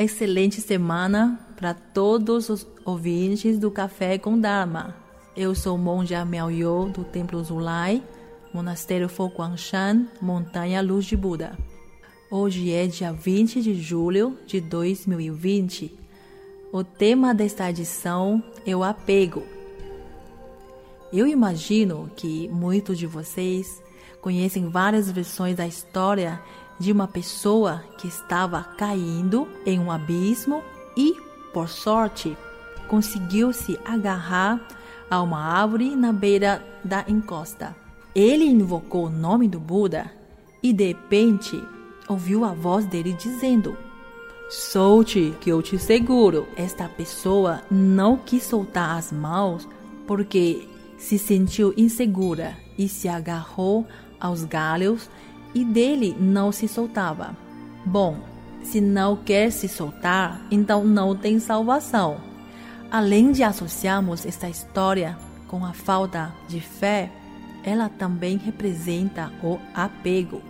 Excelente semana para todos os ouvintes do Café com Dharma. Eu sou monja Miao do Templo Zulai, Monastério Foguangshan, Montanha Luz de Buda. Hoje é dia 20 de julho de 2020. O tema desta edição é o apego. Eu imagino que muitos de vocês conhecem várias versões da história de uma pessoa que estava caindo em um abismo e, por sorte, conseguiu se agarrar a uma árvore na beira da encosta. Ele invocou o nome do Buda e, de repente, ouviu a voz dele dizendo: Solte, que eu te seguro. Esta pessoa não quis soltar as mãos porque se sentiu insegura e se agarrou aos galhos e dele não se soltava. Bom, se não quer se soltar, então não tem salvação. Além de associarmos esta história com a falta de fé, ela também representa o apego.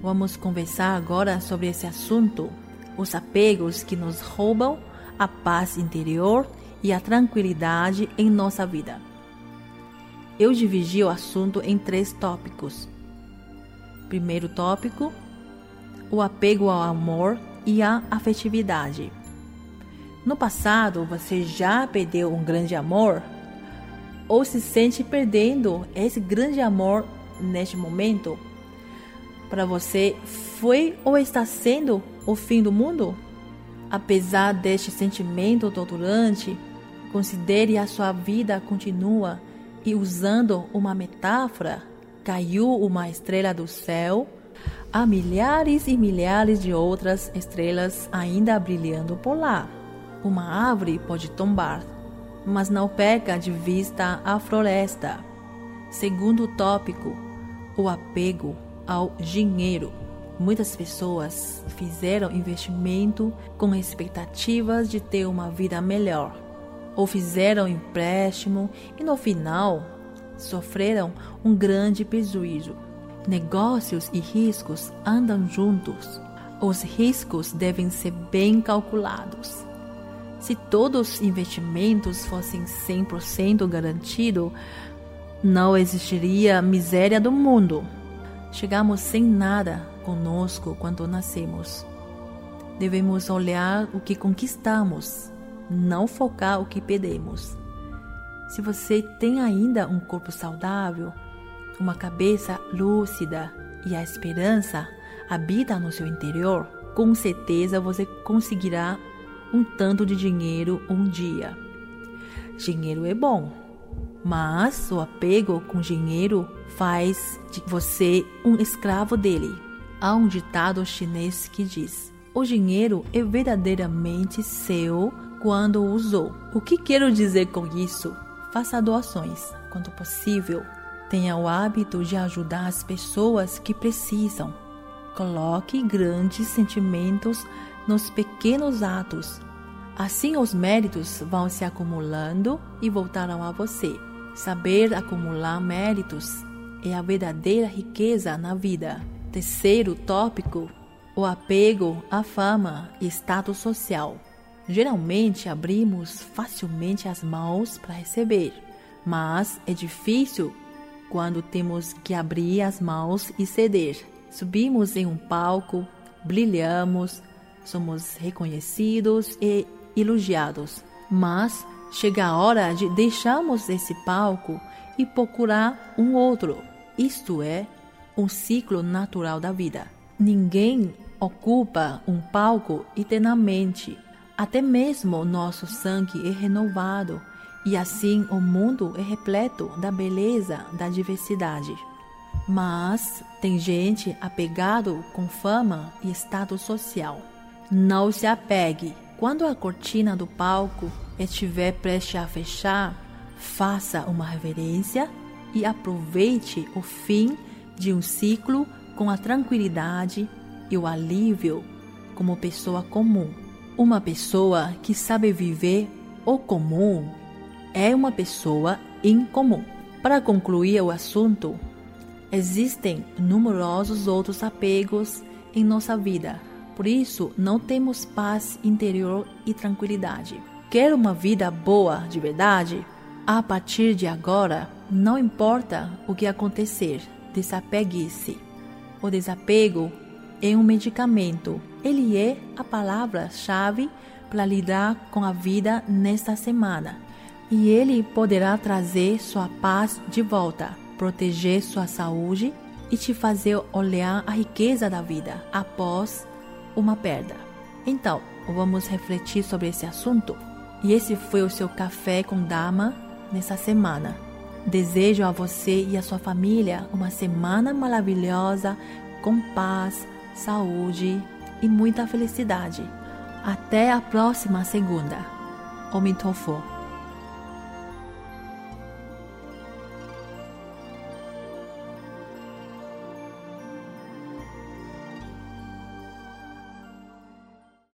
Vamos conversar agora sobre esse assunto, os apegos que nos roubam a paz interior e a tranquilidade em nossa vida. Eu dividi o assunto em três tópicos. Primeiro tópico: o apego ao amor e à afetividade. No passado, você já perdeu um grande amor? Ou se sente perdendo esse grande amor neste momento? Para você, foi ou está sendo o fim do mundo? Apesar deste sentimento torturante, considere a sua vida continua e usando uma metáfora, caiu uma estrela do céu, há milhares e milhares de outras estrelas ainda brilhando por lá. Uma árvore pode tombar, mas não perca de vista a floresta. Segundo tópico, o apego ao dinheiro. Muitas pessoas fizeram investimento com expectativas de ter uma vida melhor, ou fizeram empréstimo e no final sofreram um grande prejuízo. Negócios e riscos andam juntos. Os riscos devem ser bem calculados. Se todos os investimentos fossem 100% garantidos, não existiria miséria do mundo. Chegamos sem nada conosco quando nascemos. Devemos olhar o que conquistamos, não focar o que perdemos. Se você tem ainda um corpo saudável, uma cabeça lúcida e a esperança habita no seu interior, com certeza você conseguirá um tanto de dinheiro um dia. Dinheiro é bom, mas o apego com dinheiro faz de você um escravo dele. Há um ditado chinês que diz: o dinheiro é verdadeiramente seu quando o usou. O que quero dizer com isso? Faça doações quando possível. Tenha o hábito de ajudar as pessoas que precisam. Coloque grandes sentimentos nos pequenos atos. Assim os méritos vão se acumulando e voltarão a você. Saber acumular méritos é a verdadeira riqueza na vida. Terceiro tópico: o apego à fama e status social. Geralmente abrimos facilmente as mãos para receber, mas é difícil quando temos que abrir as mãos e ceder. Subimos em um palco, brilhamos, somos reconhecidos e elogiados, mas chega a hora de deixarmos esse palco e procurar um outro. Isto é um ciclo natural da vida. Ninguém ocupa um palco eternamente até mesmo nosso sangue é renovado e assim o mundo é repleto da beleza da diversidade. Mas tem gente apegado com fama e status social. Não se apegue. Quando a cortina do palco estiver prestes a fechar, faça uma reverência e aproveite o fim de um ciclo com a tranquilidade e o alívio como pessoa comum. Uma pessoa que sabe viver o comum é uma pessoa incomum. Para concluir o assunto, existem numerosos outros apegos em nossa vida. Por isso, não temos paz interior e tranquilidade. Quer uma vida boa de verdade? A partir de agora, não importa o que acontecer, desapegue-se. O desapego é um medicamento. Ele é a palavra-chave para lidar com a vida nesta semana. E ele poderá trazer sua paz de volta, proteger sua saúde e te fazer olhar a riqueza da vida após uma perda. Então, vamos refletir sobre esse assunto? E esse foi o seu café com dama nessa semana. Desejo a você e a sua família uma semana maravilhosa, com paz, saúde e muita felicidade. Até a próxima segunda. Omitofo.